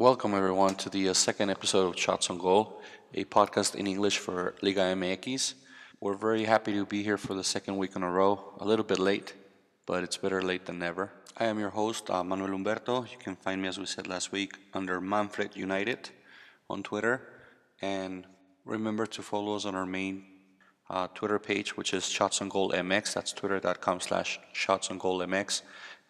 Welcome, everyone, to the uh, second episode of Shots on Goal, a podcast in English for Liga MX. We're very happy to be here for the second week in a row. A little bit late, but it's better late than never. I am your host, uh, Manuel Humberto. You can find me, as we said last week, under Manfred United on Twitter. And remember to follow us on our main uh, Twitter page, which is Shots on Goal MX. That's twitter.com slash Shots on Goal MX.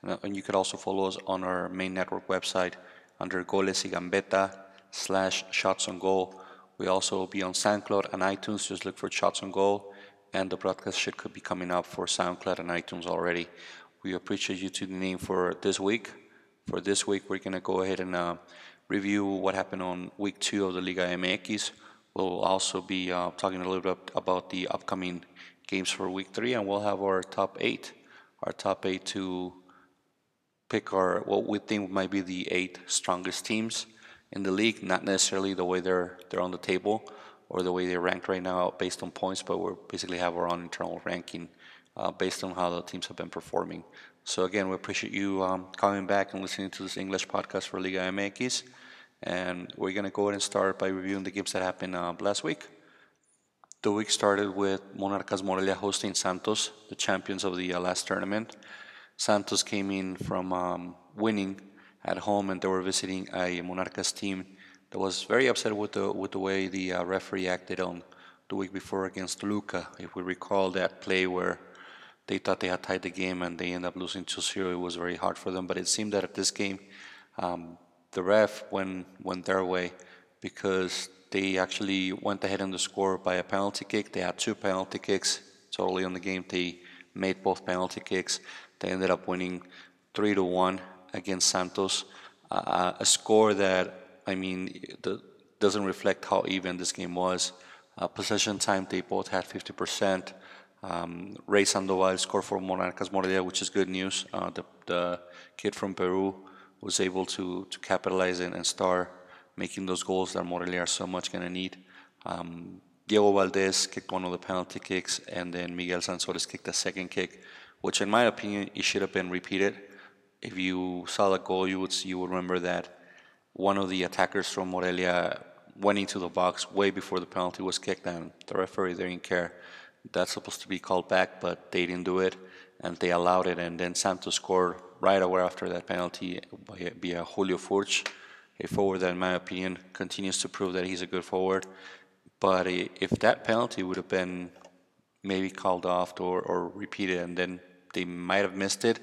And, uh, and you can also follow us on our main network website under Goles y Gambetta slash Shots on Goal. We also will be on SoundCloud and iTunes. Just look for Shots on Goal, and the broadcast should could be coming up for SoundCloud and iTunes already. We appreciate you tuning in for this week. For this week, we're going to go ahead and uh, review what happened on week two of the Liga MX. We'll also be uh, talking a little bit about the upcoming games for week three, and we'll have our top eight, our top eight to pick our what we think might be the eight strongest teams in the league. Not necessarily the way they're they're on the table or the way they're ranked right now based on points, but we basically have our own internal ranking uh, based on how the teams have been performing. So again, we appreciate you um, coming back and listening to this English podcast for Liga MX. And we're going to go ahead and start by reviewing the games that happened uh, last week. The week started with Monarcas Morelia hosting Santos, the champions of the uh, last tournament. Santos came in from um, winning at home, and they were visiting a Monarcas team that was very upset with the with the way the uh, referee acted on the week before against Toluca. If we recall that play where they thought they had tied the game and they ended up losing 2-0, it was very hard for them. But it seemed that at this game, um, the ref went went their way because they actually went ahead in the score by a penalty kick. They had two penalty kicks totally on the game. They made both penalty kicks. They ended up winning three to one against Santos, uh, a score that I mean the, doesn't reflect how even this game was. Uh, possession time, they both had 50%. Um, Rey Sandoval scored for Monarcas Morelia, which is good news. Uh, the, the, kid from Peru was able to, to capitalize and, and start making those goals that Morelia are so much going to need. Um, Diego Valdez kicked one of the penalty kicks, and then Miguel Sansores kicked the second kick which in my opinion it should have been repeated. If you saw the goal, you would you would remember that one of the attackers from Morelia went into the box way before the penalty was kicked, and the referee didn't care. That's supposed to be called back, but they didn't do it, and they allowed it. And then Santos scored right away after that penalty via Julio Furch, a forward that, in my opinion, continues to prove that he's a good forward. But if that penalty would have been maybe called off or, or repeated, and then they might have missed it,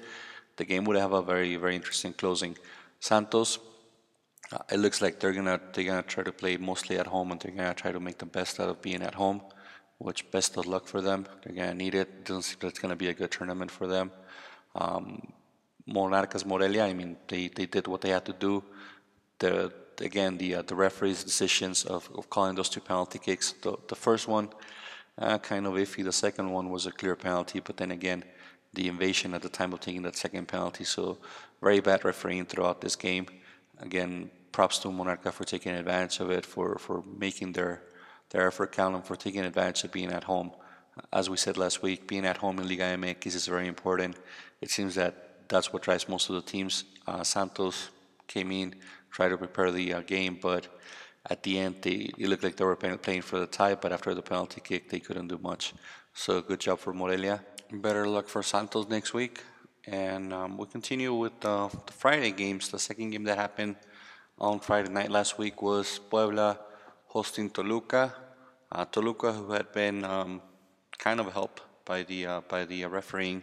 the game would have a very very interesting closing. Santos, uh, it looks like they're gonna they're gonna try to play mostly at home, and they're gonna try to make the best out of being at home. Which best of luck for them. They're gonna need it. Doesn't seem like it's gonna be a good tournament for them. Um, Monarcas Morelia, I mean, they, they did what they had to do. The again the uh, the referees' decisions of, of calling those two penalty kicks. The the first one, uh, kind of iffy. The second one was a clear penalty, but then again, the invasion at the time of taking that second penalty. So very bad refereeing throughout this game. Again, props to Monarca for taking advantage of it, for, for making their their effort count, and for taking advantage of being at home. As we said last week, being at home in Liga MX is very important. It seems that that's what drives most of the teams. Uh, Santos came in, tried to prepare the uh, game, but at the end, they, it looked like they were playing for the tie, but after the penalty kick, they couldn't do much. So good job for Morelia. Better luck for Santos next week. And um, we continue with uh, the Friday games. The second game that happened on Friday night last week was Puebla hosting Toluca. Uh, Toluca, who had been um, kind of helped by the uh, by the refereeing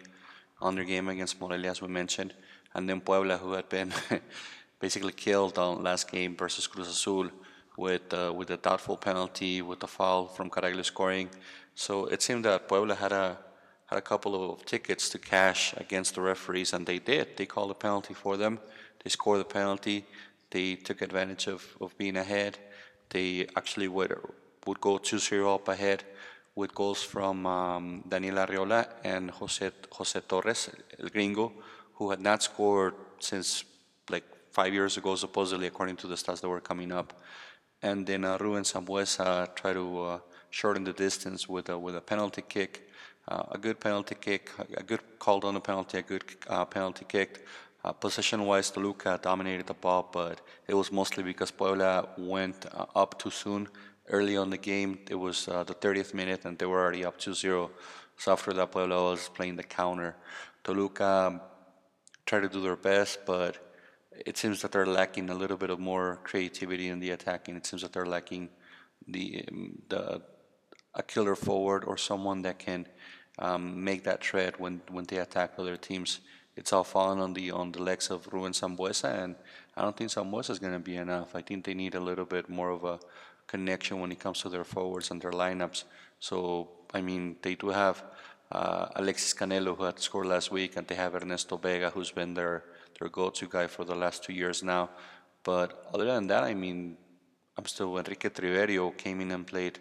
on their game against Morelia, as we mentioned, and then Puebla, who had been basically killed on last game versus Cruz Azul with uh, with a doubtful penalty, with a foul from Caraglio scoring. So it seemed that Puebla had a had a couple of tickets to cash against the referees, and they did. They called a penalty for them. They scored the penalty. They took advantage of, of being ahead. They actually would would go 2-0 up ahead with goals from um, Daniel Arriola and Jose, Jose Torres, El Gringo, who had not scored since like five years ago, supposedly, according to the stats that were coming up. And then uh, Ruben Sambueza tried to uh, shorten the distance with a, with a penalty kick uh, a good penalty kick, a good called on a penalty, a good uh, penalty kick. Uh, Possession-wise, Toluca dominated the ball, but it was mostly because Puebla went uh, up too soon. Early on the game, it was uh, the 30th minute, and they were already up 2-0. So after that, Puebla was playing the counter. Toluca tried to do their best, but it seems that they're lacking a little bit of more creativity in the attacking. It seems that they're lacking the um, the a killer forward or someone that can um, make that threat when when they attack other teams it's all fallen on the on the legs of Ruben Sambueza, and I don't think Sambueza is going to be enough. I think they need a little bit more of a connection when it comes to their forwards and their lineups. So I mean, they do have uh, Alexis Canelo who had scored last week, and they have Ernesto Vega who's been their their go-to guy for the last two years now. But other than that, I mean, I'm still Enrique Triverio came in and played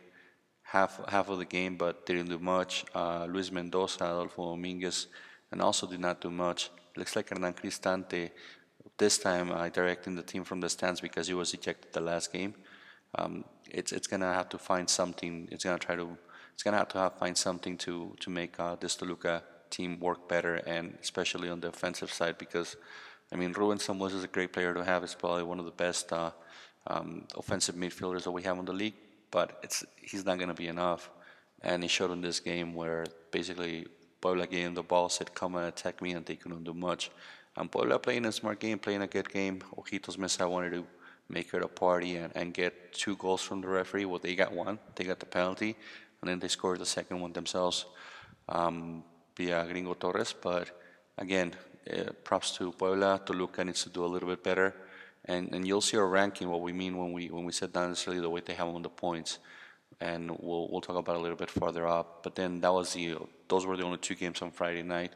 half half of the game, but didn't do much. Uh, Luis Mendoza, Adolfo Dominguez and also did not do much. Looks like Hernan Cristante, this time uh, directing the team from the stands because he was ejected the last game. Um, it's it's gonna have to find something. It's gonna try to. It's gonna have to have, find something to to make uh, this Toluca team work better, and especially on the offensive side because, I mean, Ruben Sambueza is a great player to have. He's probably one of the best uh, um, offensive midfielders that we have in the league, but it's he's not gonna be enough. And he showed in this game where basically Puebla getting the ball, said, come and attack me, and they couldn't do much. And Puebla playing a smart game, playing a good game. Ojitos Meza wanted to make it a party and, and get two goals from the referee. Well, they got one. They got the penalty, and then they scored the second one themselves um, via Gringo Torres. But again, uh, props to Puebla. Toluca needs to do a little bit better. And, and you'll see our ranking, what we mean when we when we set down necessarily the way they have on the points and we'll we'll talk about a little bit further up. But then that was the those were the only two games on Friday night.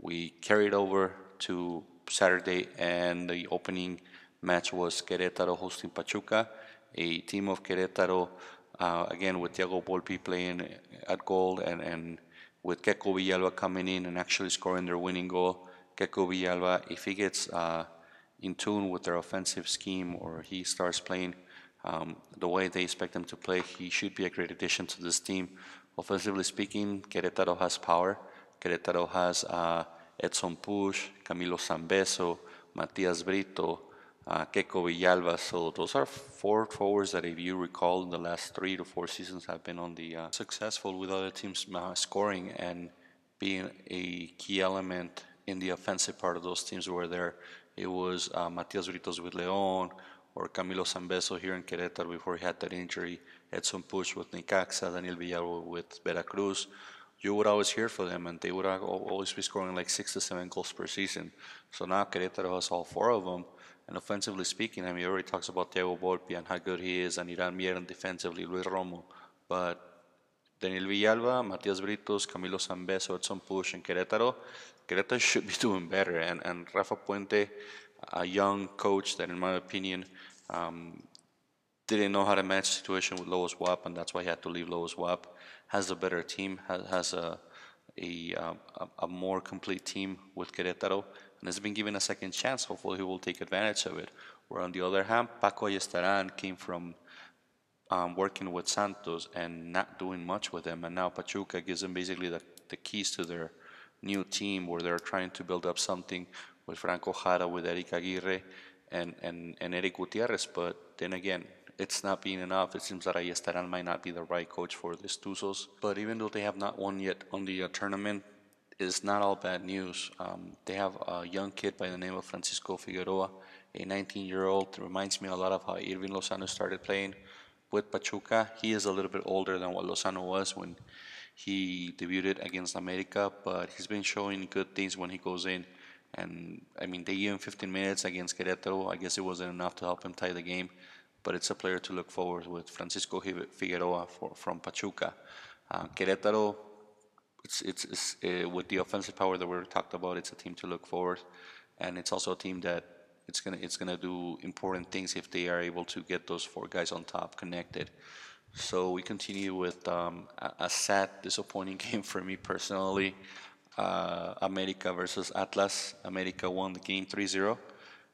We carried over to Saturday, and the opening match was Querétaro hosting Pachuca, a team of Querétaro uh, again with Thiago Volpi playing at goal and and with Keko Villalba coming in and actually scoring their winning goal. Keko Villalba, if he gets uh, in tune with their offensive scheme or he starts playing um, the way they expect him to play, he should be a great addition to this team. Offensively speaking, Querétaro has power. Querétaro has uh, Edson Puch, Camilo Sanvezzo, Matias Brito, uh, Keko Villalba. So those are four forwards that, if you recall, in the last three to four seasons have been on the uh, successful with other teams uh, scoring and being a key element in the offensive part of those teams where there it was uh, Matias Britos with León, or Camilo Sanvezzo here in Querétaro before he had that injury, Edson Puch with Necaxa, Daniel Villalba with Veracruz, you would always hear for them, and they would always be scoring like six to seven goals per season. So now Querétaro has all four of them, and offensively speaking, I mean, already talks about Thiago Volpi and how good he is, and Iran Mier and defensively, Luis Romo, but Daniel Villalba, Matias Britos, Camilo Sanvezzo, Edson Puch, and Querétaro, Querétaro should be doing better, and, and Rafa Puente, a young coach that, in my opinion, um, didn't know how to match the situation with Lobos BUAP, and that's why he had to leave Lobos BUAP. Has a better team, has, has a, a, um, a, a, more complete team with Querétaro, and has been given a second chance. Hopefully, he will take advantage of it. Where on the other hand, Paco Ayestaran came from um, working with Santos and not doing much with them, and now Pachuca gives them basically the, the keys to their new team, where they're trying to build up something with Franco Jara, with Eric Aguirre, and, and, and Eric Gutierrez. But then again, it's not being enough. It seems that Ayestaran might not be the right coach for the Tuzos. But even though they have not won yet on the uh, tournament, it's not all bad news. Um, they have a young kid by the name of Francisco Figueroa, a 19-year-old. Reminds me a lot of how Hirving Lozano started playing with Pachuca. He is a little bit older than what Lozano was when he debuted against America, but he's been showing good things when he goes in. And I mean, they gave him 15 minutes against Querétaro. I guess it wasn't enough to help him tie the game, but it's a player to look forward with Francisco Figueroa for, from Pachuca. Uh, Querétaro, it's, it's, it's uh, with the offensive power that we talked about, it's a team to look forward, and it's also a team that it's gonna it's gonna do important things if they are able to get those four guys on top connected. So we continue with um, a, sad, disappointing game for me personally uh, America versus Atlas. America won the game 3-0.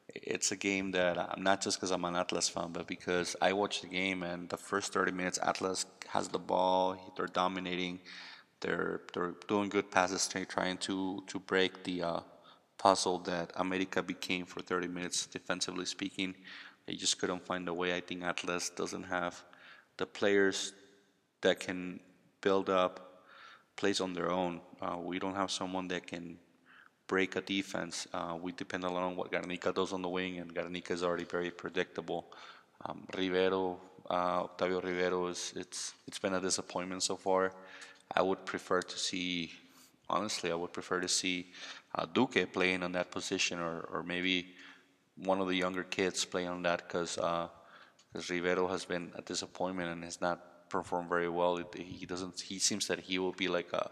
It's a game that I'm not just because I'm an Atlas fan, but because I watched the game and the first 30 minutes, Atlas has the ball. They're dominating. They're they're doing good passes, trying to to break the uh, puzzle that America became for 30 minutes, defensively speaking. They just couldn't find a way. I think Atlas doesn't have the players that can build up plays on their own. Uh, we don't have someone that can break a defense. Uh, we depend a lot on what Garnica does on the wing, and Garnica is already very predictable. Um, Rivero, uh, Octavio Rivero, is it's it's been a disappointment so far. I would prefer to see, honestly, I would prefer to see uh, Duque playing on that position, or or maybe one of the younger kids playing on that, because because Rivero has been a disappointment and has not performed very well. He doesn't. He seems that he will be like a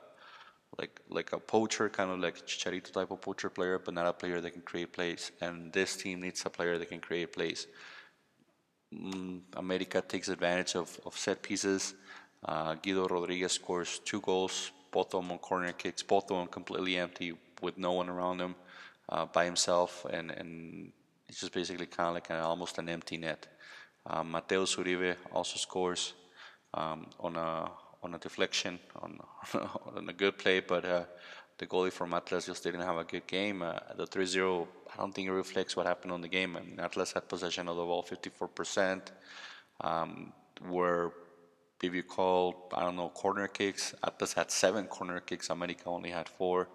like like a poacher, kind of like Chicharito type of poacher player, but not a player that can create plays. And this team needs a player that can create plays. Mm, America takes advantage of, of set pieces. Uh, Guido Rodriguez scores two goals, both of them on corner kicks, both of them completely empty with no one around him, uh, by himself, and, and it's just basically kind of like an, almost an empty net. Um, Mateus Uribe also scores um, on a on a deflection, on, on a good play, but uh, the goalie from Atlas just didn't have a good game. Uh, the 3-0, I don't think it reflects what happened on the game. I mean, Atlas had possession of the ball 54%, um, where if you call, I don't know, corner kicks, Atlas had seven corner kicks, America only had four.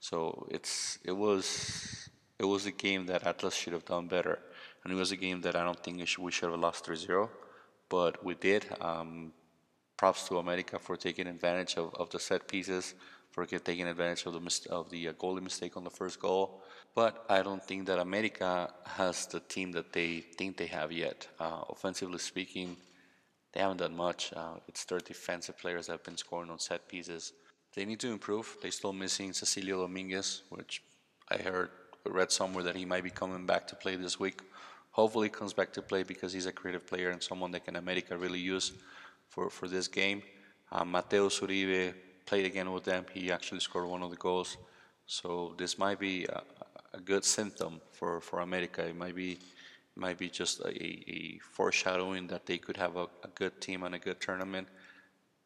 So it's it was it was a game that Atlas should have done better, and it was a game that I don't think we should, have lost 3-0, but we did. Um, props to America for taking advantage of, of the set pieces, for taking advantage of the mis- of the uh, goalie mistake on the first goal. But I don't think that America has the team that they think they have yet. Uh, offensively speaking, they haven't done much. Uh, it's their defensive players that have been scoring on set pieces. They need to improve. They're still missing Cecilio Dominguez, which I heard read somewhere that he might be coming back to play this week. Hopefully, comes back to play because he's a creative player and someone that can America really use for, for this game. Uh, Mateus Uribe played again with them. He actually scored one of the goals. So this might be a, a good symptom for, for America. It might be might be just a, a foreshadowing that they could have a, a, good team and a good tournament,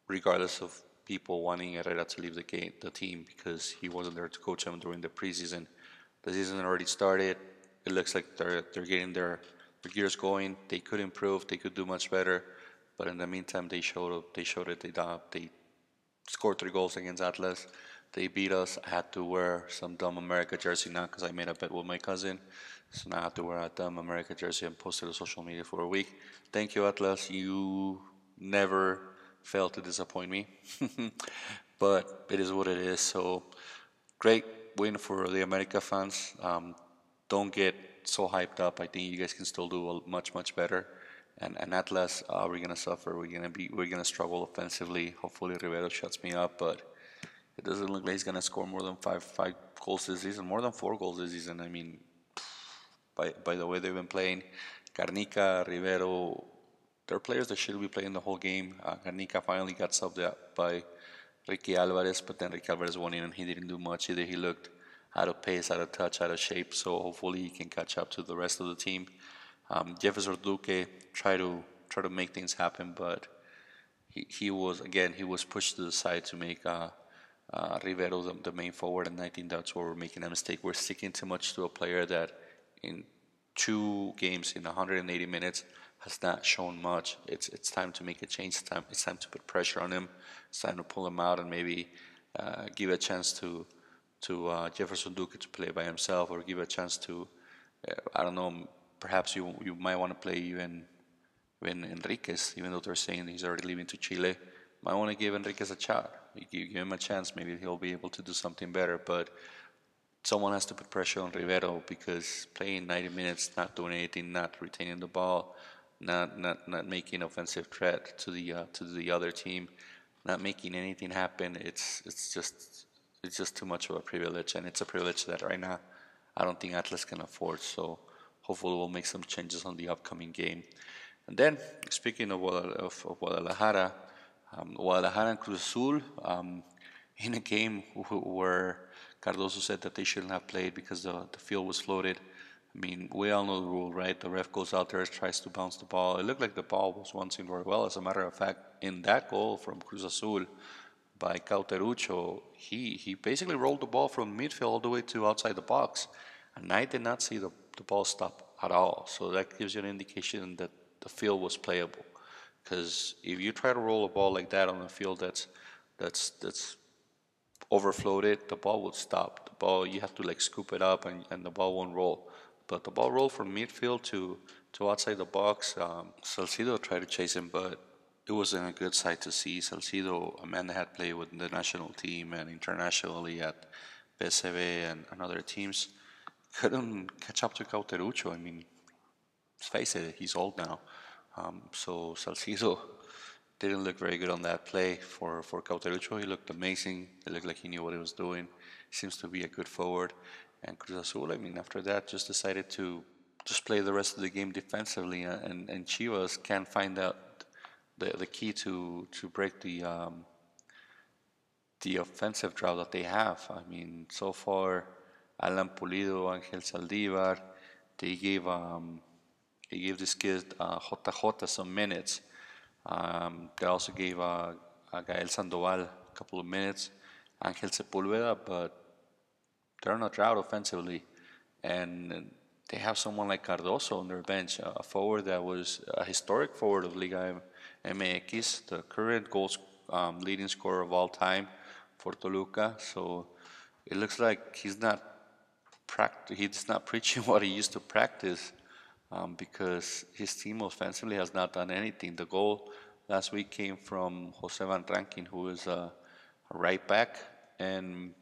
regardless of people wanting Herrera to leave the game, the team because he wasn't there to coach them during the preseason. The season already started. It looks like they're they're getting their, their gears going. They could improve. They could do much better. But in the meantime, they showed up they showed it. They they scored three goals against Atlas. They beat us. I had to wear some dumb America jersey now because I made a bet with my cousin. So now I have to wear a dumb America jersey and post it on social media for a week. Thank you, Atlas. You never fail to disappoint me. but it is what it is. So great win for the America fans. Um, don't get so hyped up. I think you guys can still do much, much better and, and Atlas, uh, we're gonna suffer. We're gonna be we're gonna struggle offensively. Hopefully Rivero shuts me up, but it doesn't look like he's gonna score more than five five goals this season, more than four goals this season. I mean, by by the way they've been playing, Garnica, Rivero, they're players that should be playing the whole game. Uh, finally got subbed out by Ricky Alvarez, but then Ricky Alvarez went in and he didn't do much either. He looked out of pace, out of touch, out of shape. So hopefully he can catch up to the rest of the team. Um, Jefferson Duque tried to try to make things happen, but he, he was again he was pushed to the side to make uh, uh, Rivero the, the, main forward, and I think that's where we're making a mistake. We're sticking too much to a player that in two games in 180 minutes has not shown much. It's it's time to make a change. It's time it's time to put pressure on him. It's time to pull him out and maybe uh, give a chance to to uh, Jefferson Duque to play by himself, or give a chance to uh, I don't know perhaps you you might want to play even even Enriquez, even though they're saying he's already leaving to Chile. Might want to give Enriquez a shot. Give him a chance, maybe he'll be able to do something better. But someone has to put pressure on Rivero because playing 90 minutes, not doing anything, not retaining the ball, not not not making offensive threat to the uh, to the other team, not making anything happen. It's it's just it's just too much of a privilege, and it's a privilege that right now I don't think Atlas can afford. So hopefully we'll make some changes on the upcoming game. And then, speaking of, of, of Guadalajara, um, Guadalajara and Cruz Azul, um, in a game where Cardozo said that they shouldn't have played because the, the field was floated. I mean, we all know the rule, right? The ref goes out there, tries to bounce the ball. It looked like the ball was bouncing very well. As a matter of fact, in that goal from Cruz Azul, by Cauteruccio, he, he basically rolled the ball from midfield all the way to outside the box. And I did not see the, the ball stop at all. So that gives you an indication that the field was playable. Because if you try to roll a ball like that on a field that's that's that's overflowed it, the ball will stop. The ball you have to like scoop it up and, and the ball won't roll. But the ball rolled from midfield to to outside the box. Um, Salcido tried to chase him, but it wasn't a good sight to see. Salcido, a man that had played with the national team and internationally at PSV and, and other teams, couldn't catch up to Cauteruccio. I mean, let's face it, he's old now. Um, so Salcido didn't look very good on that play for, for Cauteruccio. He looked amazing. It looked like he knew what he was doing. He seems to be a good forward. And Cruz Azul, I mean, after that, just decided to just play the rest of the game defensively. And, and Chivas can't find out the, the key to, to break the, um, the offensive drought that they have. I mean, so far, Alan Pulido, Angel Zaldivar, they gave um, they gave this kid uh, JJ some minutes. Um, they also gave uh, uh, Gael Sandoval a couple of minutes, Angel Sepulveda, but they're not drought offensively. And they have someone like Cardozo on their bench, a forward that was a historic forward of Liga MX, the current goals um, leading scorer of all time for Toluca. So it looks like he's not he's not preaching what he used to practice um, because his team offensively has not done anything. The goal last week came from Jose Van Rankin, who is a, a right back, and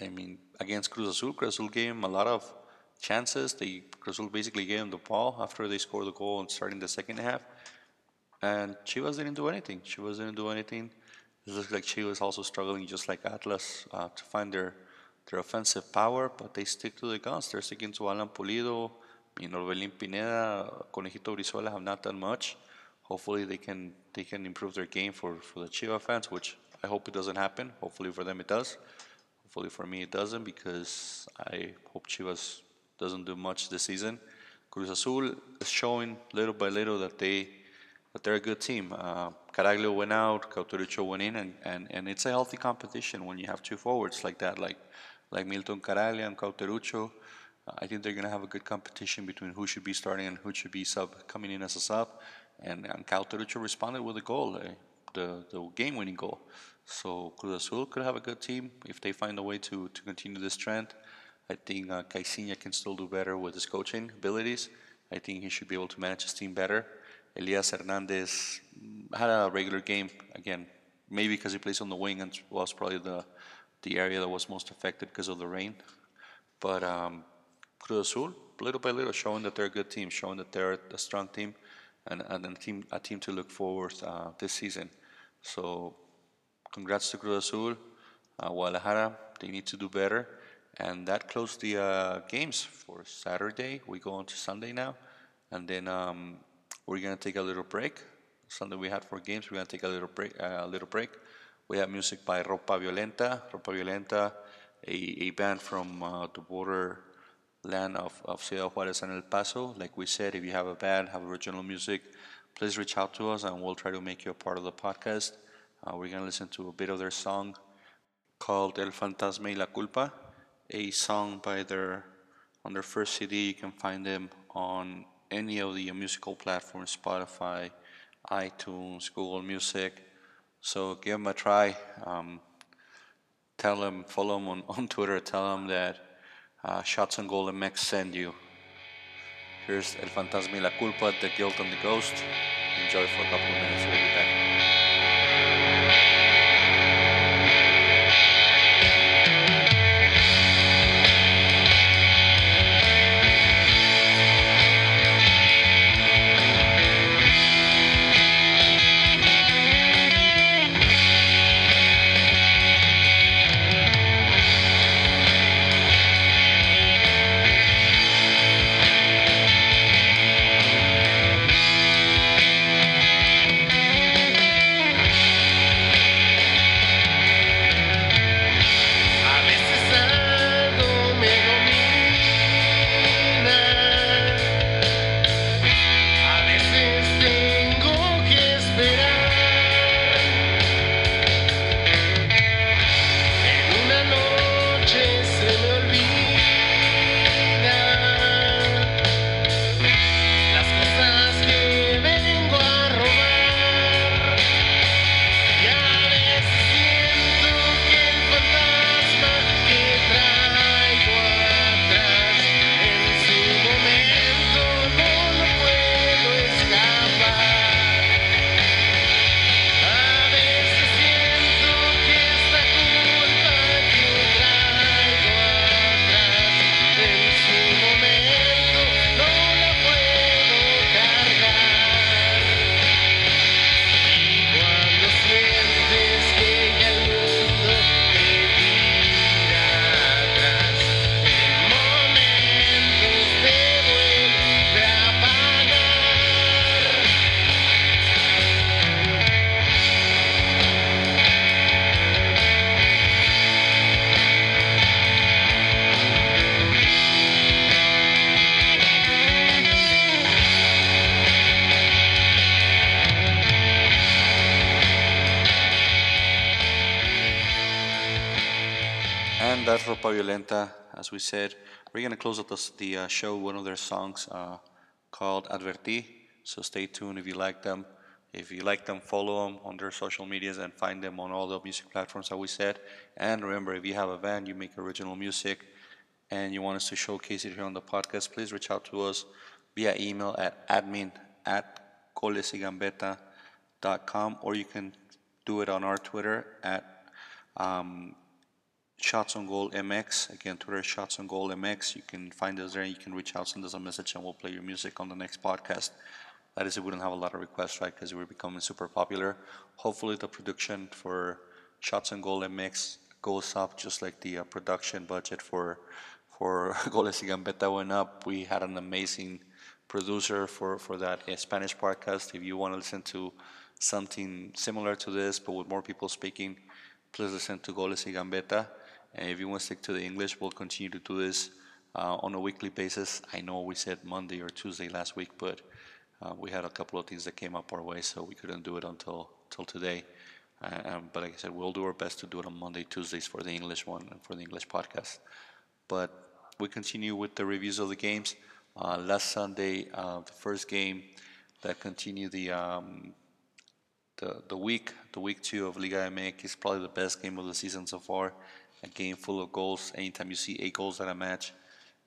I mean against Cruz Azul, Cruz Azul gave him a lot of chances. They Cruz Azul basically gave him the ball after they scored the goal and starting the second half, and Chivas didn't do anything. Chivas didn't do anything. It looks like Chivas also struggling, just like Atlas, uh, to find their their offensive power, but they stick to the guns. They're sticking to Alan Pulido, you Pineda, Conejito Brizuela have not done much. Hopefully they can they can improve their game for, for the Chiva fans, which I hope it doesn't happen. Hopefully for them it does. Hopefully for me it doesn't because I hope Chivas doesn't do much this season. Cruz Azul is showing little by little that they that they're a good team. Uh, Caraglio went out, Cauteruccio went in, and, and, and it's a healthy competition when you have two forwards like that, like like Milton Caraglio and Cauteruccio. I think they're going to have a good competition between who should be starting and who should be sub coming in as a sub. And, and Cauteruccio responded with a goal, uh, the, the game winning goal. So Cruz Azul could have a good team if they find a way to, to continue this trend. I think uh, Caixinha can still do better with his coaching abilities. I think he should be able to manage his team better. Elias Hernandez had a regular game again, maybe because he plays on the wing and was probably the the area that was most affected because of the rain. But um, Cruz Azul, little by little, showing that they're a good team, showing that they're a strong team, and, and a team a team to look forward uh, this season. So, congrats to Cruz Azul, uh, Guadalajara. They need to do better, and that closed the uh, games for Saturday. We go on to Sunday now, and then um, we're gonna take a little break. Something we had for games. We're gonna take a little break. Uh, a little break. We have music by Ropa Violenta. Ropa Violenta, a, a band from uh, the border land of, of Ciudad Juarez and El Paso. Like we said, if you have a band, have original music, please reach out to us and we'll try to make you a part of the podcast. Uh, we're going to listen to a bit of their song called El Fantasma y la Culpa, a song by their on their first CD. You can find them on any of the musical platforms, Spotify, iTunes, Google Music. So give them a try. Um, tell them, follow them on, on Twitter. Tell them that uh, Shots on Goal MX send you. Here's El Fantasma y la Culpa, The Guilt and the Ghost. Enjoy for a couple of minutes. We'll be back. Violenta, as we said. We're going to close out the, the uh, show one of their songs uh, called Adverti. So stay tuned if you like them. If you like them, follow them on their social medias and find them on all the music platforms that we said. And remember, if you have a band, you make original music, and you want us to showcase it here on the podcast, please reach out to us via email at admin at golesigambeta.com or you can do it on our Twitter at um, Shots on Goal MX. Again, Twitter Shots on Goal MX. You can find us there. You can reach out, send us a message, and we'll play your music on the next podcast. That is, if we don't have a lot of requests, right? Because we're becoming super popular. Hopefully, the production for Shots on Goal MX goes up, just like the uh, production budget for for Goles y Gambetta went up. We had an amazing producer for for that uh, Spanish podcast. If you want to listen to something similar to this, but with more people speaking, please listen to Goles y Gambetta. And if you want to stick to the English, we'll continue to do this uh, on a weekly basis. I know we said Monday or Tuesday last week, but uh, we had a couple of things that came up our way, so we couldn't do it until till today. Uh, um, but like I said, we'll do our best to do it on Monday, Tuesdays for the English one and for the English podcast. But we continue with the reviews of the games. Uh, last Sunday, uh, the first game that continued the um, the the week, the week two of Liga MX is probably the best game of the season so far. A game full of goals. Anytime you see eight goals at a match,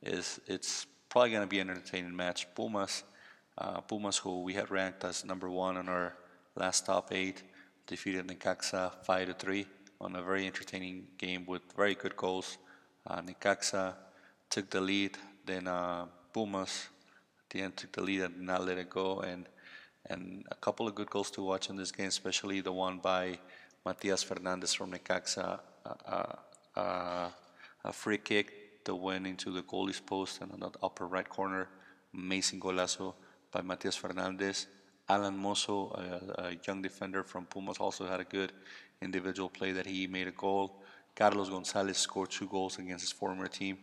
is it's probably going to be an entertaining match. Pumas, uh, Pumas, who we had ranked as number one on our last top eight, defeated Necaxa five to three on a very entertaining game with very good goals. Uh, Necaxa took the lead, then uh, Pumas at the end took the lead and did not let it go, and and a couple of good goals to watch in this game, especially the one by Matias Fernandez from Necaxa, uh, uh, uh, a free kick that went into the goalie's post and on the upper right corner, amazing golazo by Matias Fernandez. Alan Mozo, a, a, young defender from Pumas, also had a good individual play that he made a goal. Carlos Gonzalez scored two goals against his former team.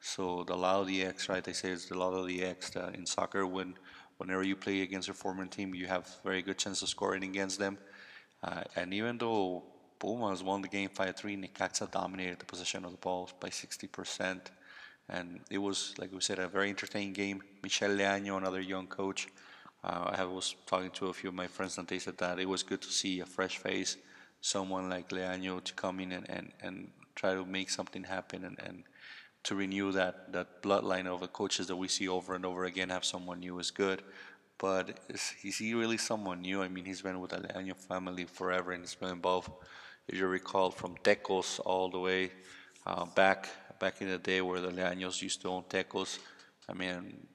So the the X, right? They say it's the the X in soccer. When whenever you play against your former team, you have very good chance of scoring against them. Uh, and even though Pumas won the game 5-3, Necaxa dominated the possession of the ball by 60%. And it was, like we said, a very entertaining game. Michel Leaño, another young coach, uh, I was talking to a few of my friends and they said that it was good to see a fresh face, someone like Leaño to come in and, and, and try to make something happen and, and to renew that, that bloodline of the coaches that we see over and over again. Have someone new is good. But is, is he really someone new? I mean, he's been with the Leaño family forever and he's been involved, if you recall, from Tecos all the way uh, back back in the day where the Leaños used to own Tecos. I mean,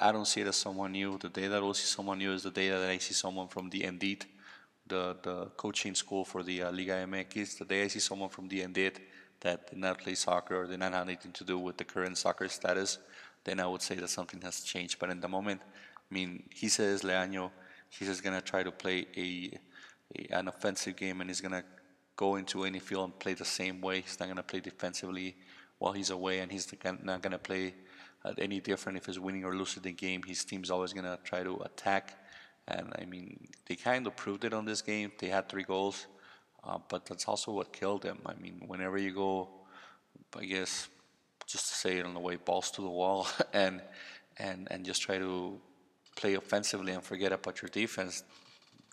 I don't see it as someone new. The day that I'll see someone new is the day that I see someone from the Endit, the, the coaching school for the uh, Liga MX. The day I see someone from the Endit that did not play soccer or did not have anything to do with the current soccer status, then I would say that something has changed. But in the moment, I mean, he says Leaño, he's just going to try to play a, a, an offensive game and he's going to go into any field and play the same way. He's not going to play defensively while he's away and he's not going to play any different if he's winning or losing the game. His team's always going to try to attack. And I mean, they kind of proved it on this game. They had three goals, uh, but that's also what killed them. I mean, whenever you go, I guess, just to say it on the way, balls to the wall, and and and just try to play offensively and forget about your defense,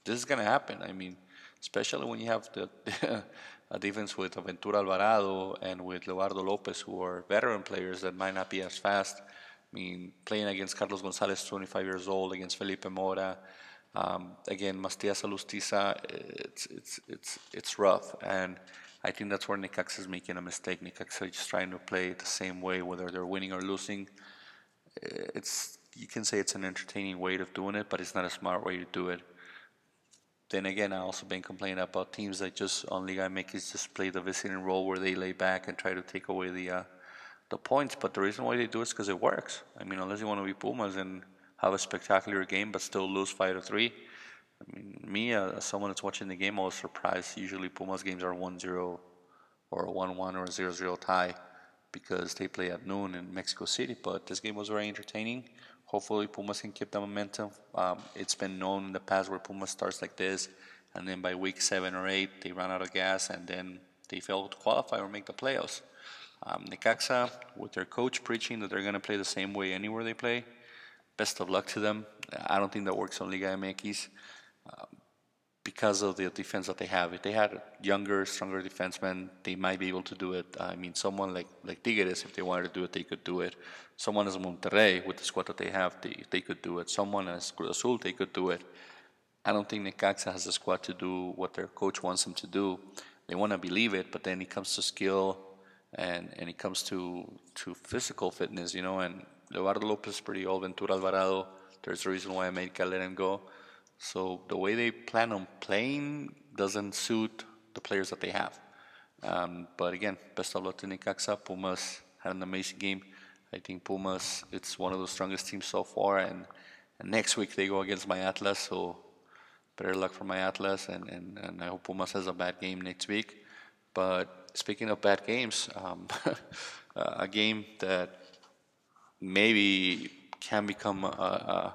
this is going to happen. I mean, especially when you have the a defense with Aventura Alvarado and with Leonardo Lopez, who are veteran players that might not be as fast. I mean, playing against Carlos Gonzalez, 25 years old, against Felipe Mora, um, again, Matias Alustiza, it's, it's, it's, it's rough. And I think that's where Necaxa is making a mistake. Necaxa is just trying to play the same way, whether they're winning or losing. It's You can say it's an entertaining way of doing it, but it's not a smart way to do it then again, I also been complaining about teams that just on Liga MX just play the visiting role where they lay back and try to take away the uh, the points. But the reason why they do it is because it works. I mean, unless you want to be Pumas and have a spectacular game but still lose five to three. I mean, me uh, as someone that's watching the game, I was surprised. Usually, Pumas games are 1-0 or a 1-1 or a 0-0 tie because they play at noon in Mexico City. But this game was very entertaining hopefully Pumas can keep the momentum. Um, it's been known in the past where Pumas starts like this, and then by week seven or eight they run out of gas, and then they fail to qualify or make the playoffs. Um, Necaxa, with their coach preaching that they're going to play the same way anywhere they play, best of luck to them. I don't think that works on Liga MX um, because of the defense that they have. If they had younger, stronger defensemen, they might be able to do it. I mean, someone like like Tigres, if they wanted to do it, they could do it. Someone as Monterrey, with the squad that they have, they, they could do it. Someone as Cruz Azul, they could do it. I don't think Necaxa has the squad to do what their coach wants them to do. They want to believe it, but then it comes to skill and, and it comes to, to physical fitness, you know, and Leonardo Lopez pretty old, Ventura Alvarado, there's a reason why America let him go. So the way they plan on playing doesn't suit the players that they have. Um, but again, best of luck to Necaxa. Pumas had an amazing game. I think Pumas, it's one of the strongest teams so far, and, and next week they go against my Atlas, so better luck for my Atlas, and, and, and I hope Pumas has a bad game next week. But speaking of bad games, um, a game that maybe can become a,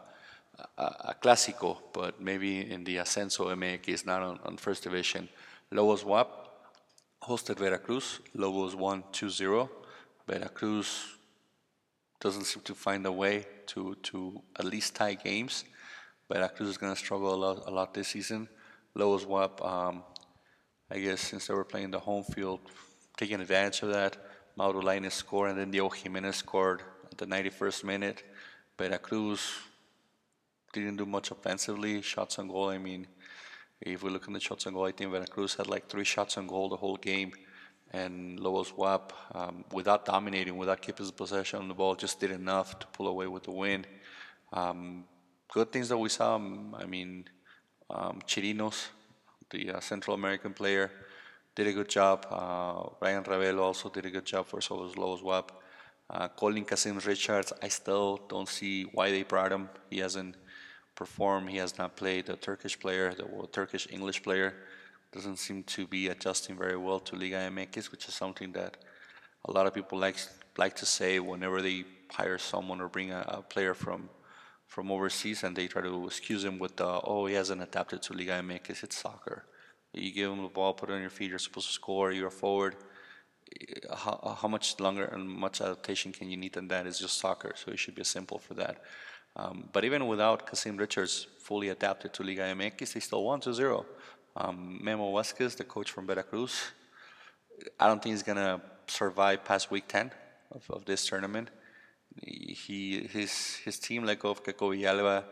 a, a, clásico, but maybe in the Ascenso MX, not on, on First Division. Lobos BUAP hosted Veracruz. Lobos won 2 0. Veracruz doesn't seem to find a way to, to at least tie games. Veracruz is going to struggle a lot, a lot this season. Lobos BUAP, um, I guess, since they were playing the home field, taking advantage of that. Mauro Lainez scored, and then Diego Jimenez scored at the 91st minute. Veracruz didn't do much offensively. Shots on goal, I mean, if we look at the shots on goal, I think Veracruz had like three shots on goal the whole game. And Lobos BUAP, um, without dominating, without keeping possession on the ball, just did enough to pull away with the win. Um, good things that we saw, um, I mean, um, Chirinos, the uh, Central American player, did a good job. Uh, Ryan Ravelo also did a good job for Lobos Lobos BUAP. Uh, Colin Kazim Richards, I still don't see why they brought him. He hasn't performed. He has not played. The Turkish player, the Turkish English player, doesn't seem to be adjusting very well to Liga MX, which is something that a lot of people like like to say whenever they hire someone or bring a, a player from from overseas, and they try to excuse him with the oh he hasn't adapted to Liga MX. It's soccer. You give him the ball, put it on your feet. You're supposed to score. You're a forward how, how much longer and much adaptation can you need than that? It's just soccer, so it should be simple for that. Um, but even without Kazim Richards fully adapted to Liga MX, they still won 2-0. Um, Memo Vasquez, the coach from Veracruz, I don't think he's going to survive past week 10 of, of this tournament. He his his team go of Keko Villalba.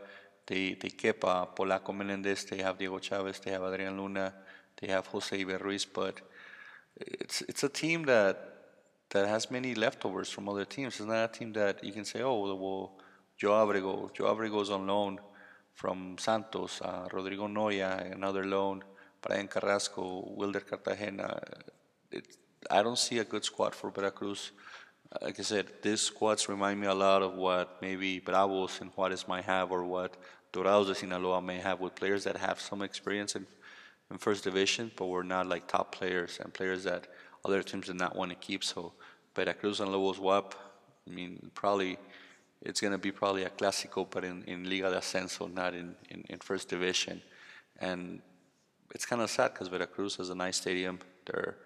They they kept uh, Polaco Menendez. They have Diego Chavez. They have Adrian Luna. They have Jose Iber Ruiz. But it's it's a team that that has many leftovers from other teams. It's not a team that you can say, oh, well, Joe Abrego, Joe Abrego's on loan from Santos, uh, Rodrigo Noya, another loan, Brian Carrasco, Wilder Cartagena. It, I don't see a good squad for Veracruz. Like I said, these squads remind me a lot of what maybe Bravos and Juarez might have, or what Dorados de Sinaloa may have, with players that have some experience in in first division, but we're not like top players and players that other teams did not want to keep. So Veracruz and Lobos BUAP, I mean, probably it's going to be probably a clásico, but in, in Liga de Ascenso, not in, in, in first division. And it's kind of sad because Veracruz has a nice stadium. Their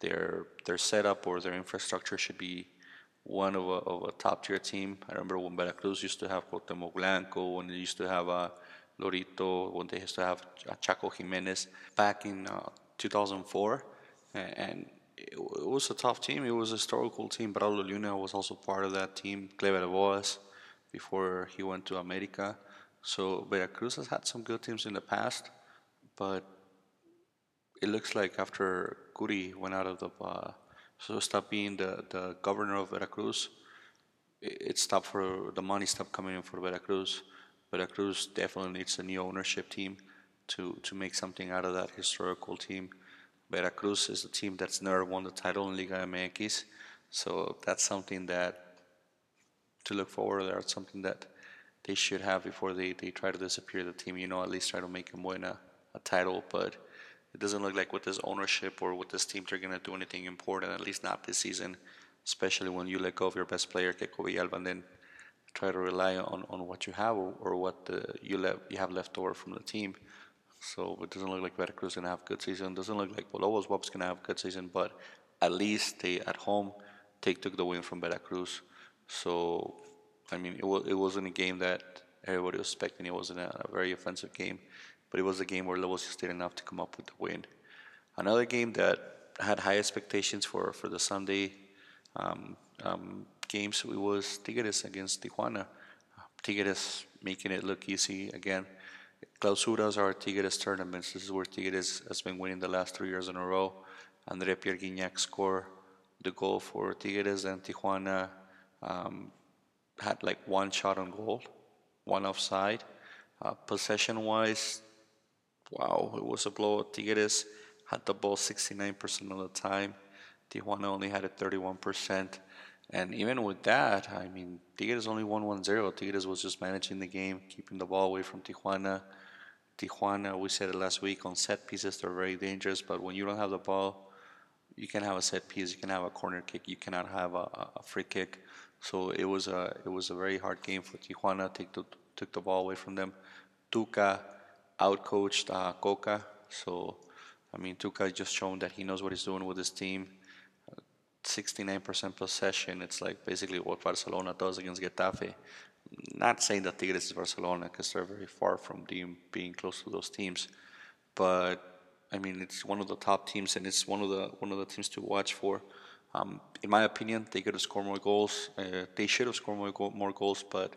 their their setup or their infrastructure should be one of a, of a top tier team. I remember when Veracruz used to have Cuauhtemoc Blanco, when they used to have a Lorito, when they used to have Chaco Jimenez back in uh, 2004. And it, was a tough team. It was a historical team. Braulio Luna was also part of that team. Clever Boas before he went to America. So Veracruz has had some good teams in the past, but it looks like after Kuri went out of the uh, so stopped being the, the governor of Veracruz, it, stopped for the money stopped coming in for Veracruz. Veracruz definitely needs a new ownership team to, to make something out of that historical team. Veracruz is a team that's never won the title in Liga MX, so that's something that to look forward. That's something that they should have before they, they try to disappear the team. You know, at least try to make them win a, a title, but it doesn't look like with this ownership or with this team they're going to do anything important, at least not this season, especially when you let go of your best player, Keko Villalba, and then try to rely on, on what you have or, or what the, you, le- you have left over from the team. So it doesn't look like Veracruz is going to have a good season. It doesn't look like Lobos BUAP's going to have a good season, but at least they at home take took the win from Veracruz. So, I mean, it, was, it wasn't a game that everybody was expecting. It wasn't a, a very offensive game, but it was a game where Lobos just did enough to come up with the win. Another game that had high expectations for, for the Sunday um, um, games it was Tigres against Tijuana. Tigres making it look easy again. Clausuras are Tigres tournaments. This is where Tigres has been winning the last three years in a row. Andre Pierre Gignac scored the goal for Tigres and Tijuana um, had like one shot on goal, one offside. Uh, possession wise, wow, it was a blowout. Tigres had the ball 69% of the time. Tijuana only had it 31%. And even with that, I mean, Tigres only won 1 0. Tigres was just managing the game, keeping the ball away from Tijuana. Tijuana, we said it last week, on set pieces, they're very dangerous, but when you don't have the ball, you can have a set piece, you can have a corner kick, you cannot have a, a free kick. So it was a it was a very hard game for Tijuana. Take the, took the ball away from them. Tuca outcoached uh, Coca. So I mean, Tuca just shown that he knows what he's doing with his team. 69% possession. It's like basically what Barcelona does against Getafe. Not saying that Tigres is Barcelona because they're very far from being, being close to those teams, but I mean it's one of the top teams and it's one of the one of the teams to watch for. Um, in my opinion, they could have scored more goals. Uh, they should have scored more go- more goals, but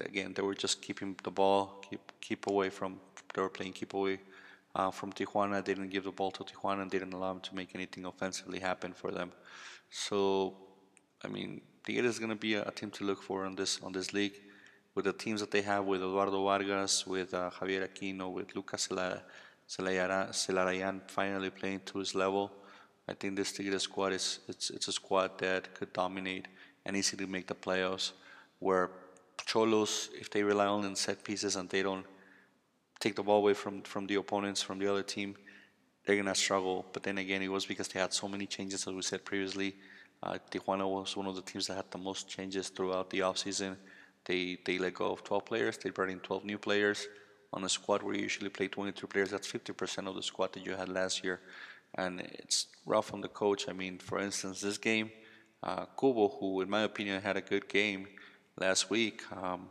again, they were just keeping the ball, keep keep away from. They were playing keep away uh, from Tijuana. They didn't give the ball to Tijuana and didn't allow them to make anything offensively happen for them. So, I mean, Tigres is going to be a, a, team to look for on this on this league, with the teams that they have with Eduardo Vargas, with uh, Javier Aquino, with Lucas Zelarayan finally playing to his level. I think this Tigres squad is it's it's a squad that could dominate and easily make the playoffs. Where Xolos, if they rely only on set pieces and they don't take the ball away from from the opponents from the other team, they're gonna struggle. But then again, it was because they had so many changes, as we said previously. Uh, Tijuana was one of the teams that had the most changes throughout the offseason. They they let go of 12 players. They brought in 12 new players on a squad where you usually play 22 players. That's 50% of the squad that you had last year and it's rough on the coach. I mean, for instance, this game, uh, Kubo, who in my opinion had a good game last week, um,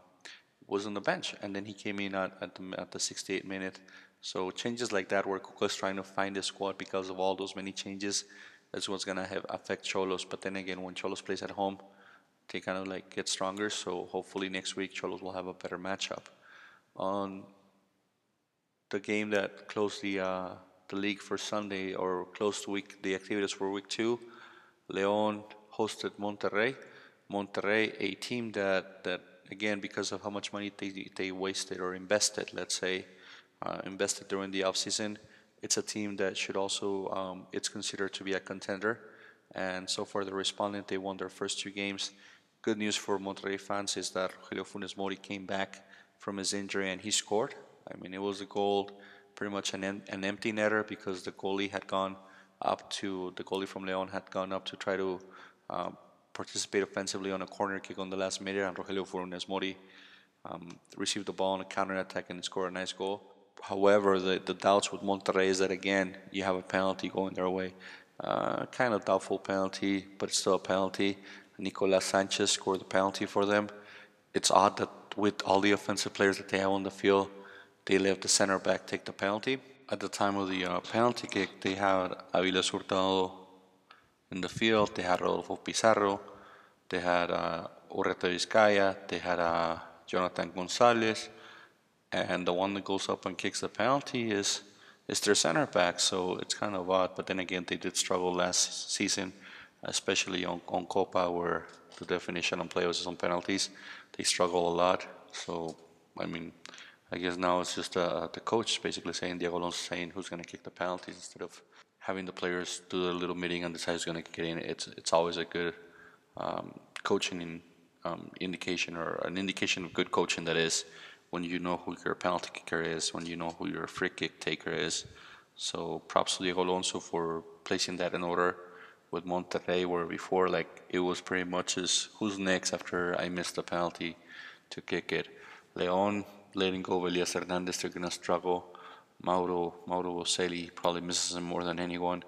was on the bench, and then he came in at, at the at the 68 minute. So changes like that, where Kuko's trying to find a squad because of all those many changes, that's what's gonna have affect Xolos. But then again, when Xolos plays at home, they kind of like get stronger. So hopefully next week Xolos will have a better matchup. On the game that closed the uh, the league for Sunday or close to week the activities for week two. Leon hosted Monterrey. Monterrey, a team that that again because of how much money they they wasted or invested, let's say, uh, invested during the off season, it's a team that should also um, it's considered to be a contender. And so far, the respondent they won their first two games. Good news for Monterrey fans is that Rogelio Funes Mori came back from his injury and he scored. I mean, it was a goal pretty much an, an empty netter because the goalie had gone up to the goalie from Leon had gone up to try to um, participate offensively on a corner kick on the last minute, and Rogelio Funes Mori um, received the ball on a counter attack and scored a nice goal. However, the, the doubts with Monterrey is that again you have a penalty going their way, uh, kind of doubtful penalty, but it's still a penalty. Nicolas Sanchez scored the penalty for them. It's odd that with all the offensive players that they have on the field, they let the center back take the penalty. At the time of the uh, penalty kick, they had Aviles Hurtado in the field, they had Rodolfo Pizarro, they had uh, Urretaviscaya, they had uh, Jonathan Gonzalez, and the one that goes up and kicks the penalty is is their center back. So it's kind of odd. But then again, they did struggle last season, especially on, on Copa, where the definition on players on penalties. They struggle a lot. So I mean, I guess now it's just uh, the coach basically saying, Diego Alonso saying who's going to kick the penalties instead of having the players do a little meeting and decide who's going to get in. It's it's always a good um, coaching um, indication or an indication of good coaching that is when you know who your penalty kicker is, when you know who your free kick taker is. So props to Diego Alonso for placing that in order with Monterrey, where before like it was pretty much as who's next after I missed the penalty to kick it. Leon letting go of Elias Hernandez, they're to struggle. Mauro, Mauro Boselli probably misses him more than anyone.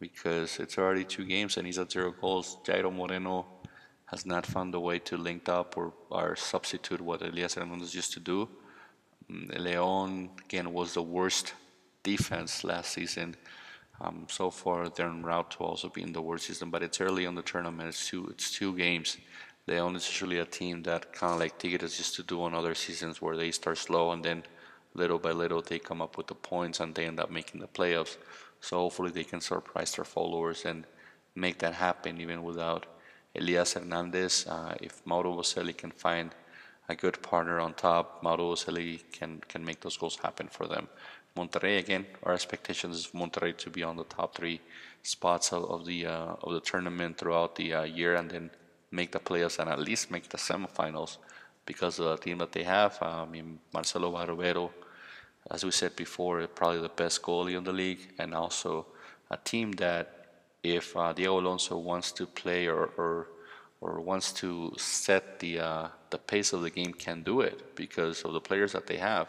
because it's already two games and he's at zero goals. Jairo Moreno has not found a way to link up or, or substitute what Elias Hernandez used to do. Mm, Leon, again, was the worst defense last season. Um, so far, they're en route to also being the worst season, but it's early on the tournament. It's two, it's two games. Leon is usually a team that kind of like Tigres used to do on other seasons where they start slow and then little by little they come up with the points and they end up making the playoffs. So hopefully they can surprise their followers and make that happen even without Elias Hernandez. Uh, if Mauro Boselli can find a good partner on top, Mauro Boselli can, can make those goals happen for them. Monterrey again, our expectations is Monterrey to be on the top three spots of, of the uh, of the tournament throughout the uh, year, and then make the playoffs and at least make the semifinals because of the team that they have. Uh, I mean, Marcelo Barovero, as we said before, probably the best goalie in the league, and also a team that if uh, Diego Alonso wants to play or, or or wants to set the uh, the pace of the game, can do it because of the players that they have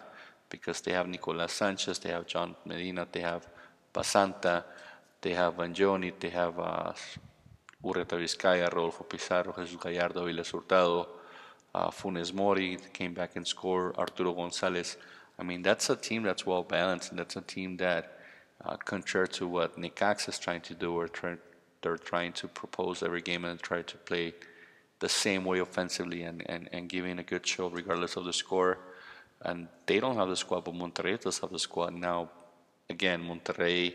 because they have Nicolas Sanchez, they have John Medina, they have Basanta, they have Vangioni, they have uh, Urretaviscaya, Rodolfo Pizarro, Jesus Gallardo, Viles Hurtado, uh, Funes Mori came back and scored, Arturo Gonzalez. I mean, that's a team that's well balanced, and that's a team that, uh, contrary to what Necaxa is trying to do, or try, they're trying to propose every game and try to play the same way offensively and, and, and giving a good show regardless of the score and they don't have the squad, but Monterrey does have the squad. Now, again, Monterrey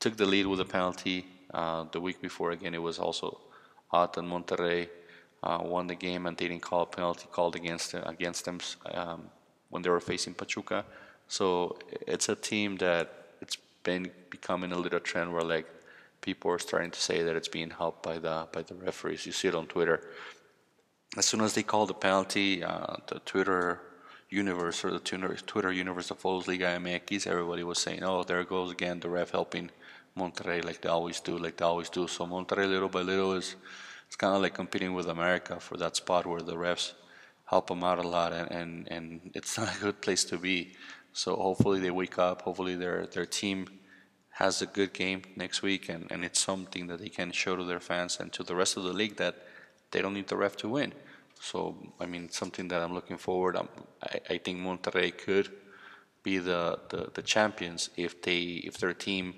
took the lead with a penalty uh, the week before. Again, it was also hot, and Monterrey uh, won the game, and they didn't call a penalty called against against them um, when they were facing Pachuca. So it's a team that it's been becoming a little trend where like people are starting to say that it's being helped by the by the referees. You see it on Twitter. As soon as they call the penalty, uh, the Twitter universe or the Twitter universe that follows Liga MX, everybody was saying, "Oh, there goes again the ref helping Monterrey like they always do, like they always do." So Monterrey, little by little, is it's kind of like competing with America for that spot where the refs help them out a lot, and and, and it's not a good place to be. So hopefully they wake up. Hopefully their their team has a good game next week, and, and it's something that they can show to their fans and to the rest of the league that they don't need the ref to win. So, I mean, something that I'm looking forward. I'm, I, I think Monterrey could be the, the, the, champions if they if their team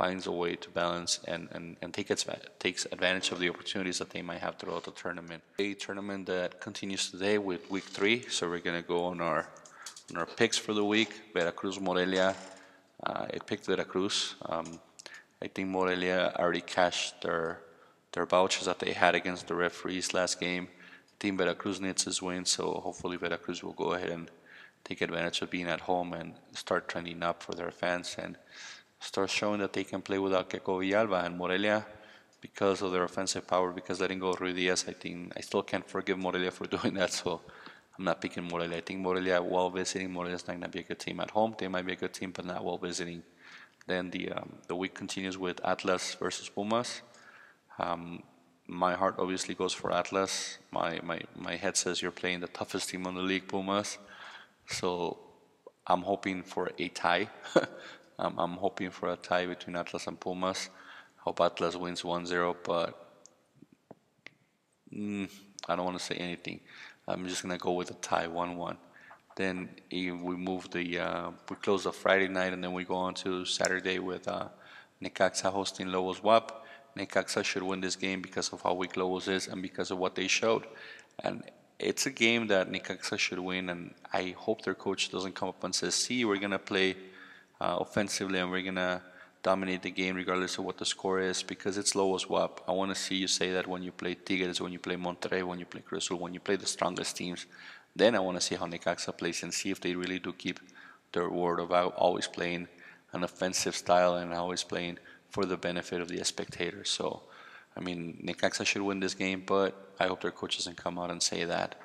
finds a way to balance and, and, and take takes advantage of the opportunities that they might have throughout the tournament. A tournament that continues today with week three, so we're gonna go on our on our picks for the week. Veracruz Morelia. Uh, I picked Veracruz. Um, I think Morelia already cashed their their vouchers that they had against the referees last game. Team Veracruz needs this win, so hopefully Veracruz will go ahead and take advantage of being at home and start trending up for their fans and start showing that they can play without Keko Villalba and Morelia because of their offensive power, because letting go of Ruidíaz, I think I still can't forgive Morelia for doing that, so I'm not picking Morelia. I think Morelia, while visiting, Morelia's not going to be a good team at home. They might be a good team, but not while visiting. Then the um, the week continues with Atlas versus Pumas. Um, my heart obviously goes for Atlas. My, my, my head says you're playing the toughest team on the league, Pumas. So I'm hoping for a tie. I'm, I'm hoping for a tie between Atlas and Pumas. Hope Atlas wins 1-0, but mm, I don't want to say anything. I'm just gonna go with a tie, 1-1. Then we move the uh, we close the Friday night, and then we go on to Saturday with uh, Necaxa hosting Lobos BUAP. Necaxa should win this game because of how weak Lobos is and because of what they showed. And it's a game that Necaxa should win, and I hope their coach doesn't come up and says, "See, we're gonna play uh, offensively and we're gonna dominate the game regardless of what the score is," because it's Lobos BUAP. I want to see you say that when you play Tigres, when you play Monterrey, when you play Azul, when you play the strongest teams. Then I want to see how Necaxa plays and see if they really do keep their word about always playing an offensive style and always playing for the benefit of the spectators. So, I mean, Necaxa should win this game, but I hope their coach doesn't come out and say that.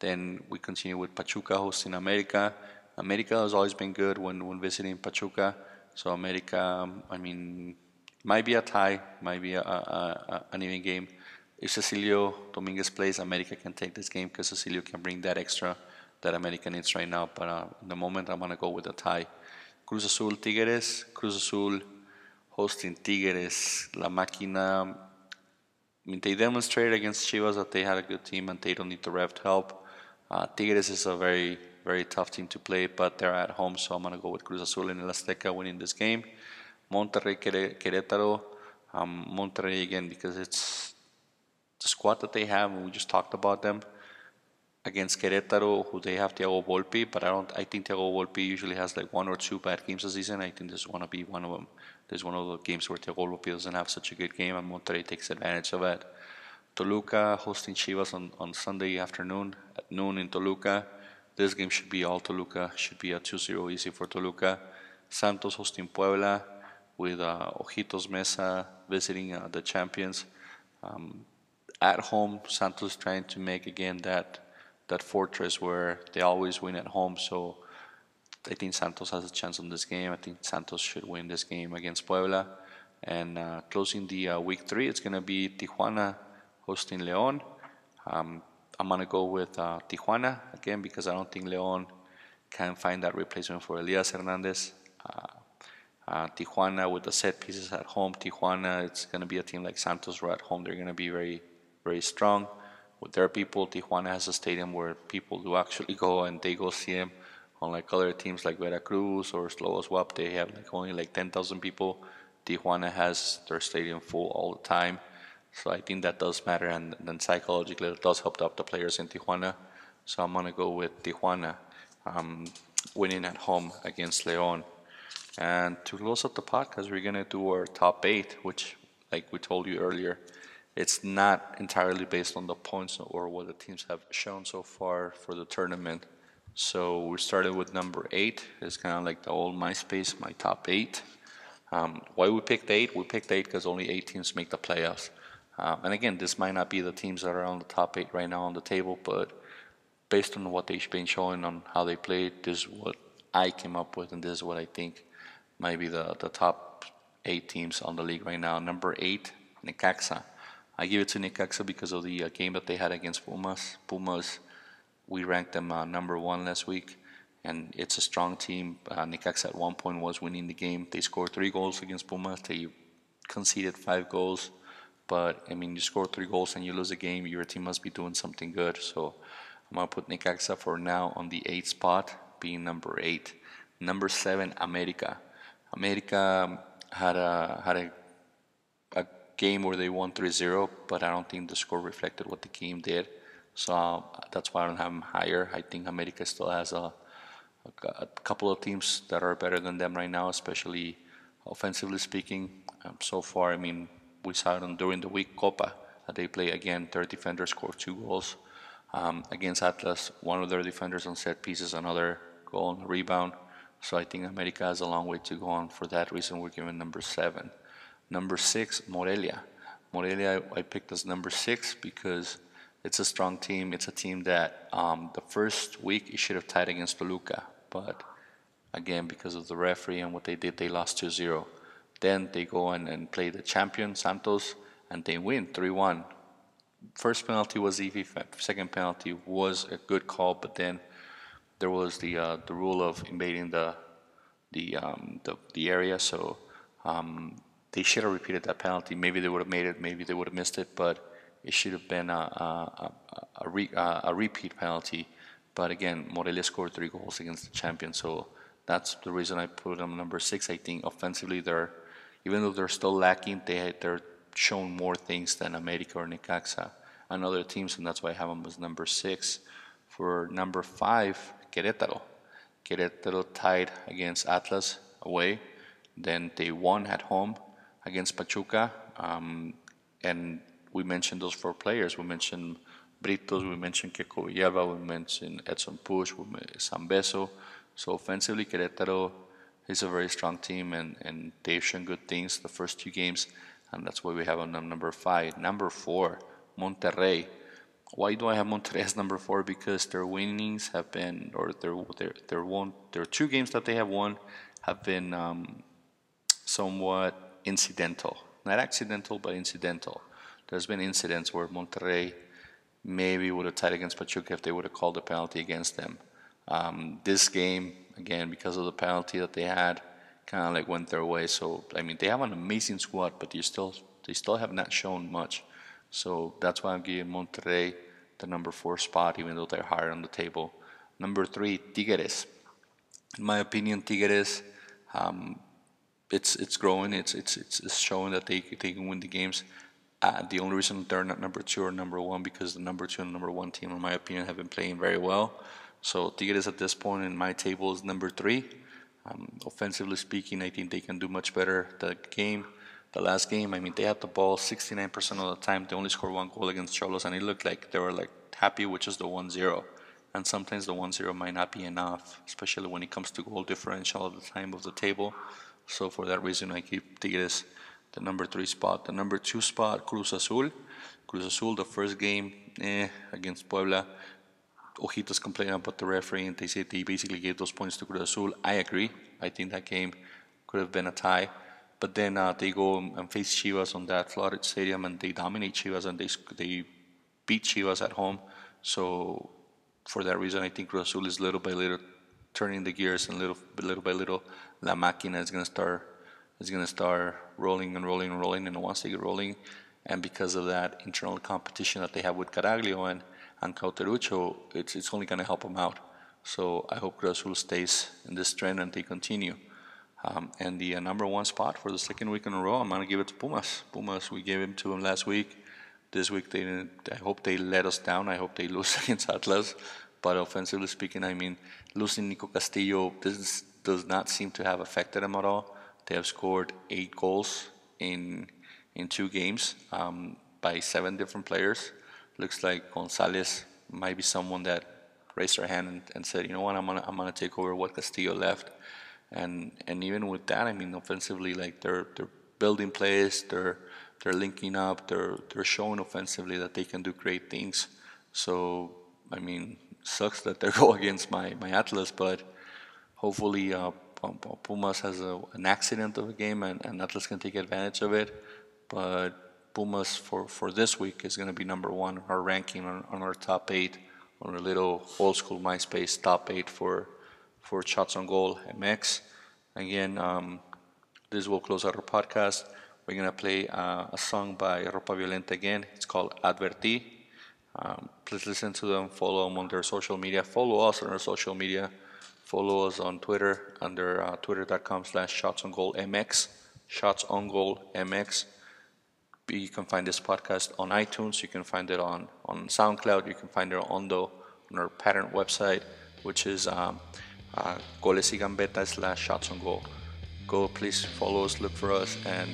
Then we continue with Pachuca hosting America. America has always been good when, when visiting Pachuca. So America, I mean, might be a tie, might be a, a, a, an even game. If Cecilio Dominguez plays, America can take this game because Cecilio can bring that extra that America needs right now. But uh, in the moment, I'm going to go with a tie. Cruz Azul Tigres. Cruz Azul hosting Tigres, La Máquina. I mean, they demonstrated against Chivas that they had a good team and they don't need the ref help. Uh, Tigres is a very, very tough team to play, but they're at home, so I'm going to go with Cruz Azul and El Azteca winning this game. Monterrey, Querétaro. Um, Monterrey again because it's the squad that they have, and we just talked about them against Querétaro, who they have Thiago Volpi, but I don't. I think Thiago Volpi usually has like one or two bad games a season. I think this is going to be one of them. There's one of the games where Thiago Volpi doesn't have such a good game, and Monterrey takes advantage of it. Toluca hosting Chivas on, on Sunday afternoon at noon in Toluca. This game should be all Toluca. Should be a 2-0 easy for Toluca. Santos hosting Puebla with uh, Ojitos Meza visiting uh, the champions. Um, at home, Santos trying to make again that that fortress where they always win at home. So I think Santos has a chance on this game. I think Santos should win this game against Puebla. And uh, closing the uh, week three, it's going to be Tijuana hosting León. Um, I'm going to go with uh, Tijuana again because I don't think León can find that replacement for Elias Hernandez. Uh, uh, Tijuana with the set pieces at home. Tijuana, it's going to be a team like Santos where at home they're going to be very, very strong. With their people, Tijuana has a stadium where people do actually go and they go see them. Unlike other teams like Veracruz or Lobos BUAP, they have like only like 10,000 people. Tijuana has their stadium full all the time. So I think that does matter, and then psychologically it does help up the players in Tijuana. So I'm gonna go with Tijuana um, winning at home against León. And to close up the podcast, we're gonna do our top eight, which, like we told you earlier, it's not entirely based on the points or what the teams have shown so far for the tournament. So we started with number eight. It's kind of like the old MySpace, my top eight. Um, why we picked eight? We picked eight because only eight teams make the playoffs. Um, and again, this might not be the teams that are on the top eight right now on the table, but based on what they've been showing on how they played, this is what I came up with, and this is what I think might be the, the top eight teams on the league right now. Number eight, Necaxa. I give it to Necaxa because of the uh, game that they had against Pumas. Pumas, we ranked them uh, number one last week, and it's a strong team. Uh, Necaxa at one point was winning the game. They scored three goals against Pumas. They conceded five goals. But I mean, you score three goals and you lose a game, your team must be doing something good. So I'm gonna put Necaxa for now on the eighth spot, being number eight. Number seven, America. America had a had a, a game where they won 3-0, but I don't think the score reflected what the game did. So uh, that's why I don't have them higher. I think America still has a, a, a couple of teams that are better than them right now, especially offensively speaking. Um, so far, I mean, we saw them during the week Copa. Uh, they play again. Their defenders scored two goals um, against Atlas. One of their defenders on set pieces, another goal on rebound. So I think America has a long way to go on. For that reason, we're given number seven. Number six, Morelia. Morelia, I picked as number six because it's a strong team. It's a team that um, the first week it should have tied against Toluca, but again, because of the referee and what they did, they lost 2 0. Then they go and, and play the champion, Santos, and they win 3 1. First penalty was easy, second penalty was a good call, but then there was the uh, the rule of invading the the um, the, the, area, so um, they should have repeated that penalty. Maybe they would have made it, maybe they would have missed it, but it should have been a, a, a, re, a repeat penalty. But again, Morelia scored three goals against the champion, so that's the reason I put them number six. I think offensively they're even though they're still lacking, they they're shown more things than America or Necaxa and other teams, and that's why I have them as number six. For number five, Querétaro. Querétaro tied against Atlas away. Then they won at home against Pachuca. Um, and we mentioned those four players. We mentioned Britos, we mentioned Keko Villalba, we mentioned Edson Puch, we mentioned Sanvezzo. So offensively, Querétaro is a very strong team, and, and they've shown good things the first two games, and that's why we have them number five. Number four, Monterrey. Why do I have Monterrey as number four? Because their winnings have been, or their their their one, their two games that they have won have been um, somewhat incidental, not accidental, but incidental. There's been incidents where Monterrey maybe would have tied against Pachuca if they would have called a penalty against them. Um, this game, again, because of the penalty that they had, kind of like went their way. So I mean, they have an amazing squad, but you still they still have not shown much. So that's why I'm giving Monterrey the number four spot, even though they're higher on the table. Number three, Tigres. In my opinion, Tigres, um, it's it's growing. It's it's it's showing that they they can win the games. Uh, the only reason they're not number two or number one because the number two and number one team, in my opinion, have been playing very well. So Tigres at this point in my table is number three. Um, offensively speaking, I think they can do much better. The game, the last game, I mean, they had the ball 69% of the time. They only scored one goal against Xolos, and it looked like they were like happy with just the 1-0. And sometimes the 1-0 might not be enough, especially when it comes to goal differential at the time of the table. So for that reason, I keep Tigres the number three spot. The number two spot, Cruz Azul. Cruz Azul, the first game eh, against Puebla, Ojitos complaining about the referee, and they said they basically gave those points to Cruz Azul. I agree. I think that game could have been a tie. But then uh, they go and face Chivas on that flooded stadium, and they dominate Chivas, and they they beat Chivas at home. So for that reason, I think Cruz Azul is little by little turning the gears, and little little by little, La Máquina is going to start is going to start rolling and rolling and rolling. And once they get rolling, and because of that internal competition that they have with Caraglio and and Cauteruccio, it's, it's only going to help them out. So I hope Cruz Azul stays in this trend and they continue. Um, and the uh, number one spot for the second week in a row, I'm going to give it to Pumas. Pumas, we gave him to them last week. This week, they I hope they let us down. I hope they lose against Atlas. But offensively speaking, I mean, losing Nico Castillo this does not seem to have affected them at all. They have scored eight goals in in two games um, by seven different players looks like Gonzalez might be someone that raised their hand and, and said, you know what, I'm gonna I'm gonna take over what Castillo left, and and even with that, I mean, offensively, like they're they're building plays, they're they're linking up, they're they're showing offensively that they can do great things. So I mean, sucks that they go against my my Atlas, but hopefully. Uh, Pumas has a, an accident of a game and, and Atlas can take advantage of it. But Pumas for, for this week is going to be number one on our ranking on, on our top eight on our little old school MySpace top eight for for shots on goal MX. Again, um, this will close out our podcast. We're gonna play uh, a song by Ropa Violenta again. It's called Adverti. Um, please listen to them. Follow them on their social media. Follow us on our social media. Follow us on Twitter under uh, twitter.com/slash shots on goal MX. Shots on goal MX you can find this podcast on iTunes. You can find it on, on SoundCloud. You can find it on the on our parent website, which is um, uh, Goles y Gambetta slash Shots on Goal. Go, please follow us, look for us, and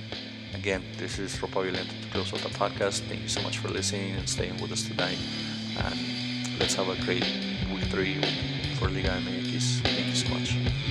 again, this is Ropa Violenta to close out the podcast. Thank you so much for listening and staying with us tonight. And let's have a great week three for Liga MX. Thank you so much.